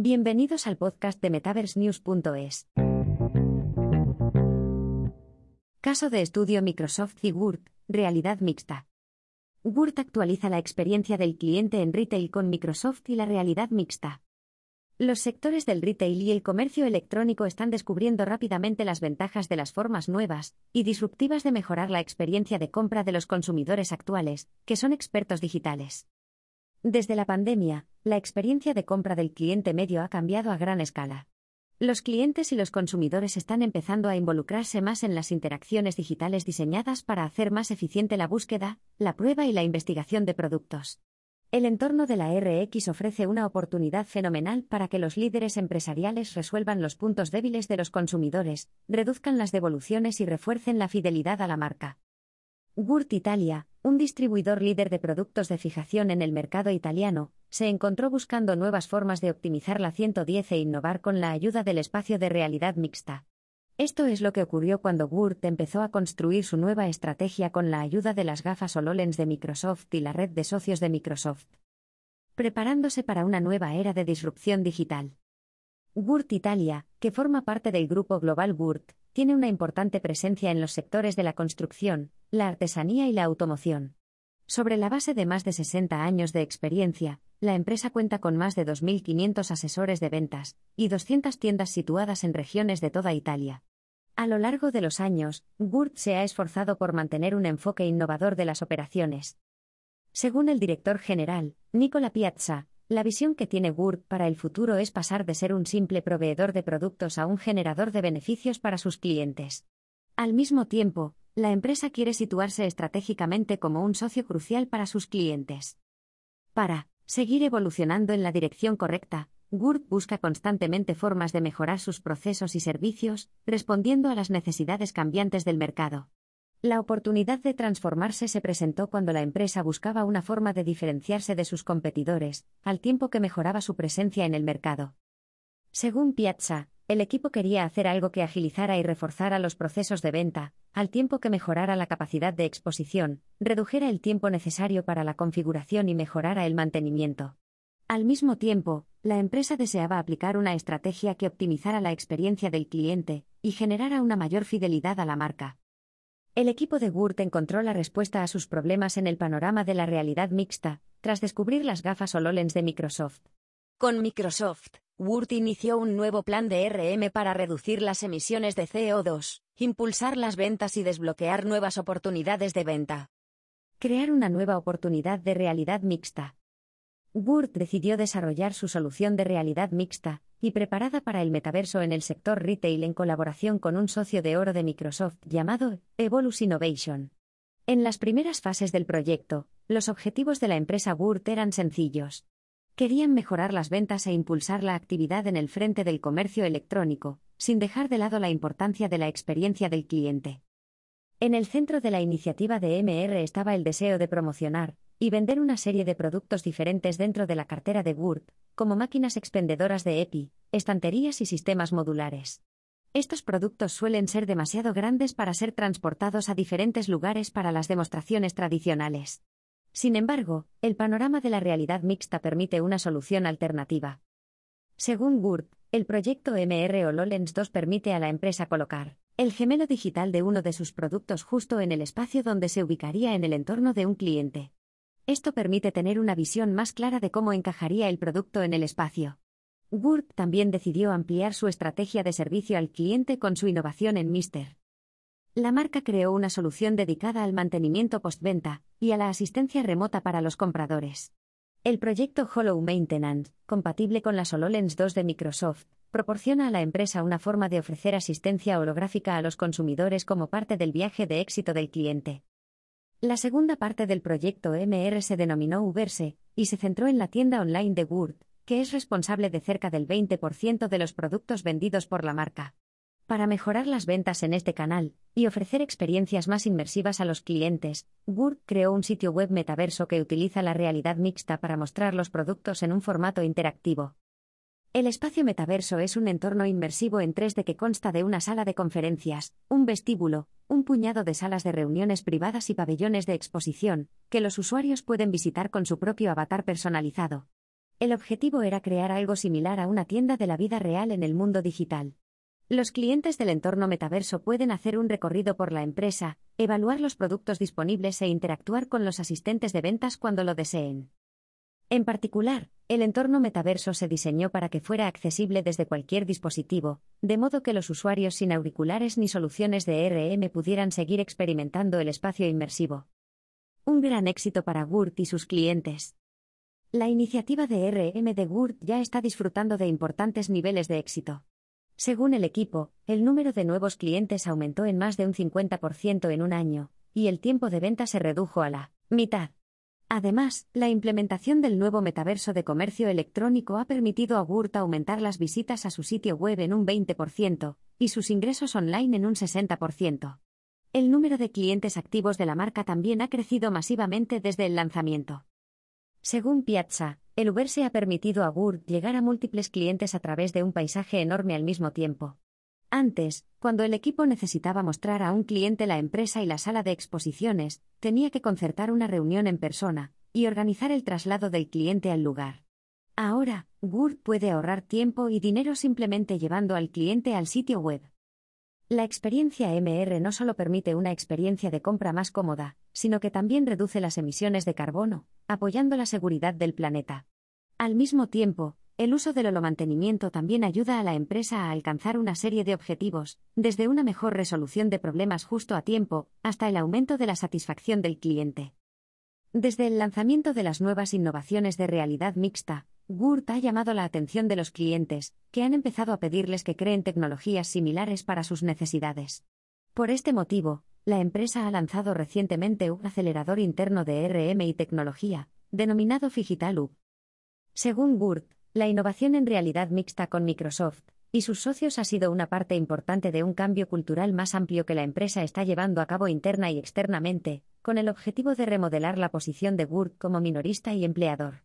Bienvenidos al podcast de MetaverseNews.es. Caso de estudio Microsoft y Word, realidad mixta. Word actualiza la experiencia del cliente en retail con Microsoft y la realidad mixta. Los sectores del retail y el comercio electrónico están descubriendo rápidamente las ventajas de las formas nuevas y disruptivas de mejorar la experiencia de compra de los consumidores actuales, que son expertos digitales. Desde la pandemia, la experiencia de compra del cliente medio ha cambiado a gran escala. Los clientes y los consumidores están empezando a involucrarse más en las interacciones digitales diseñadas para hacer más eficiente la búsqueda, la prueba y la investigación de productos. El entorno de la RX ofrece una oportunidad fenomenal para que los líderes empresariales resuelvan los puntos débiles de los consumidores, reduzcan las devoluciones y refuercen la fidelidad a la marca. Gurt Italia, un distribuidor líder de productos de fijación en el mercado italiano, se encontró buscando nuevas formas de optimizar la 110 e innovar con la ayuda del espacio de realidad mixta. Esto es lo que ocurrió cuando Word empezó a construir su nueva estrategia con la ayuda de las gafas HoloLens de Microsoft y la red de socios de Microsoft. Preparándose para una nueva era de disrupción digital. Word Italia, que forma parte del grupo global Word, tiene una importante presencia en los sectores de la construcción, la artesanía y la automoción. Sobre la base de más de 60 años de experiencia, la empresa cuenta con más de 2.500 asesores de ventas y 200 tiendas situadas en regiones de toda Italia. A lo largo de los años, Gurt se ha esforzado por mantener un enfoque innovador de las operaciones. Según el director general, Nicola Piazza, la visión que tiene Gurt para el futuro es pasar de ser un simple proveedor de productos a un generador de beneficios para sus clientes. Al mismo tiempo, la empresa quiere situarse estratégicamente como un socio crucial para sus clientes. Para seguir evolucionando en la dirección correcta, Gurt busca constantemente formas de mejorar sus procesos y servicios, respondiendo a las necesidades cambiantes del mercado. La oportunidad de transformarse se presentó cuando la empresa buscaba una forma de diferenciarse de sus competidores, al tiempo que mejoraba su presencia en el mercado. Según Piazza, el equipo quería hacer algo que agilizara y reforzara los procesos de venta, al tiempo que mejorara la capacidad de exposición, redujera el tiempo necesario para la configuración y mejorara el mantenimiento. Al mismo tiempo, la empresa deseaba aplicar una estrategia que optimizara la experiencia del cliente y generara una mayor fidelidad a la marca. El equipo de Wurt encontró la respuesta a sus problemas en el panorama de la realidad mixta, tras descubrir las gafas HoloLens de Microsoft. Con Microsoft, Wurt inició un nuevo plan de RM para reducir las emisiones de CO2, impulsar las ventas y desbloquear nuevas oportunidades de venta. Crear una nueva oportunidad de realidad mixta. Wurt decidió desarrollar su solución de realidad mixta y preparada para el metaverso en el sector retail en colaboración con un socio de oro de Microsoft llamado Evolus Innovation. En las primeras fases del proyecto, los objetivos de la empresa Wurt eran sencillos. Querían mejorar las ventas e impulsar la actividad en el frente del comercio electrónico, sin dejar de lado la importancia de la experiencia del cliente. En el centro de la iniciativa de MR estaba el deseo de promocionar y vender una serie de productos diferentes dentro de la cartera de Word, como máquinas expendedoras de EPI, estanterías y sistemas modulares. Estos productos suelen ser demasiado grandes para ser transportados a diferentes lugares para las demostraciones tradicionales. Sin embargo, el panorama de la realidad mixta permite una solución alternativa. Según Word, el proyecto MR HoloLens 2 permite a la empresa colocar el gemelo digital de uno de sus productos justo en el espacio donde se ubicaría en el entorno de un cliente. Esto permite tener una visión más clara de cómo encajaría el producto en el espacio. Word también decidió ampliar su estrategia de servicio al cliente con su innovación en Mr. La marca creó una solución dedicada al mantenimiento postventa y a la asistencia remota para los compradores. El proyecto Hollow Maintenance, compatible con las HoloLens 2 de Microsoft, proporciona a la empresa una forma de ofrecer asistencia holográfica a los consumidores como parte del viaje de éxito del cliente. La segunda parte del proyecto MR se denominó Uberse y se centró en la tienda online de Word, que es responsable de cerca del 20% de los productos vendidos por la marca. Para mejorar las ventas en este canal y ofrecer experiencias más inmersivas a los clientes, Word creó un sitio web metaverso que utiliza la realidad mixta para mostrar los productos en un formato interactivo. El espacio metaverso es un entorno inmersivo en 3D que consta de una sala de conferencias, un vestíbulo, un puñado de salas de reuniones privadas y pabellones de exposición, que los usuarios pueden visitar con su propio avatar personalizado. El objetivo era crear algo similar a una tienda de la vida real en el mundo digital. Los clientes del entorno metaverso pueden hacer un recorrido por la empresa, evaluar los productos disponibles e interactuar con los asistentes de ventas cuando lo deseen. En particular, el entorno metaverso se diseñó para que fuera accesible desde cualquier dispositivo, de modo que los usuarios sin auriculares ni soluciones de RM pudieran seguir experimentando el espacio inmersivo. Un gran éxito para Gurt y sus clientes. La iniciativa de RM de Gurt ya está disfrutando de importantes niveles de éxito. Según el equipo, el número de nuevos clientes aumentó en más de un 50% en un año, y el tiempo de venta se redujo a la mitad. Además, la implementación del nuevo metaverso de comercio electrónico ha permitido a Gurt aumentar las visitas a su sitio web en un 20% y sus ingresos online en un 60%. El número de clientes activos de la marca también ha crecido masivamente desde el lanzamiento. Según Piazza, el Uber ha permitido a Gurt llegar a múltiples clientes a través de un paisaje enorme al mismo tiempo. Antes, cuando el equipo necesitaba mostrar a un cliente la empresa y la sala de exposiciones, tenía que concertar una reunión en persona y organizar el traslado del cliente al lugar. Ahora, Gurt puede ahorrar tiempo y dinero simplemente llevando al cliente al sitio web. La experiencia MR no solo permite una experiencia de compra más cómoda, sino que también reduce las emisiones de carbono, apoyando la seguridad del planeta. Al mismo tiempo, el uso del holomantenimiento también ayuda a la empresa a alcanzar una serie de objetivos, desde una mejor resolución de problemas justo a tiempo, hasta el aumento de la satisfacción del cliente. Desde el lanzamiento de las nuevas innovaciones de realidad mixta, Gurt ha llamado la atención de los clientes, que han empezado a pedirles que creen tecnologías similares para sus necesidades. Por este motivo, la empresa ha lanzado recientemente un acelerador interno de RM y tecnología, denominado Figital Según Gurt, la innovación en realidad mixta con Microsoft y sus socios ha sido una parte importante de un cambio cultural más amplio que la empresa está llevando a cabo interna y externamente, con el objetivo de remodelar la posición de Gurt como minorista y empleador.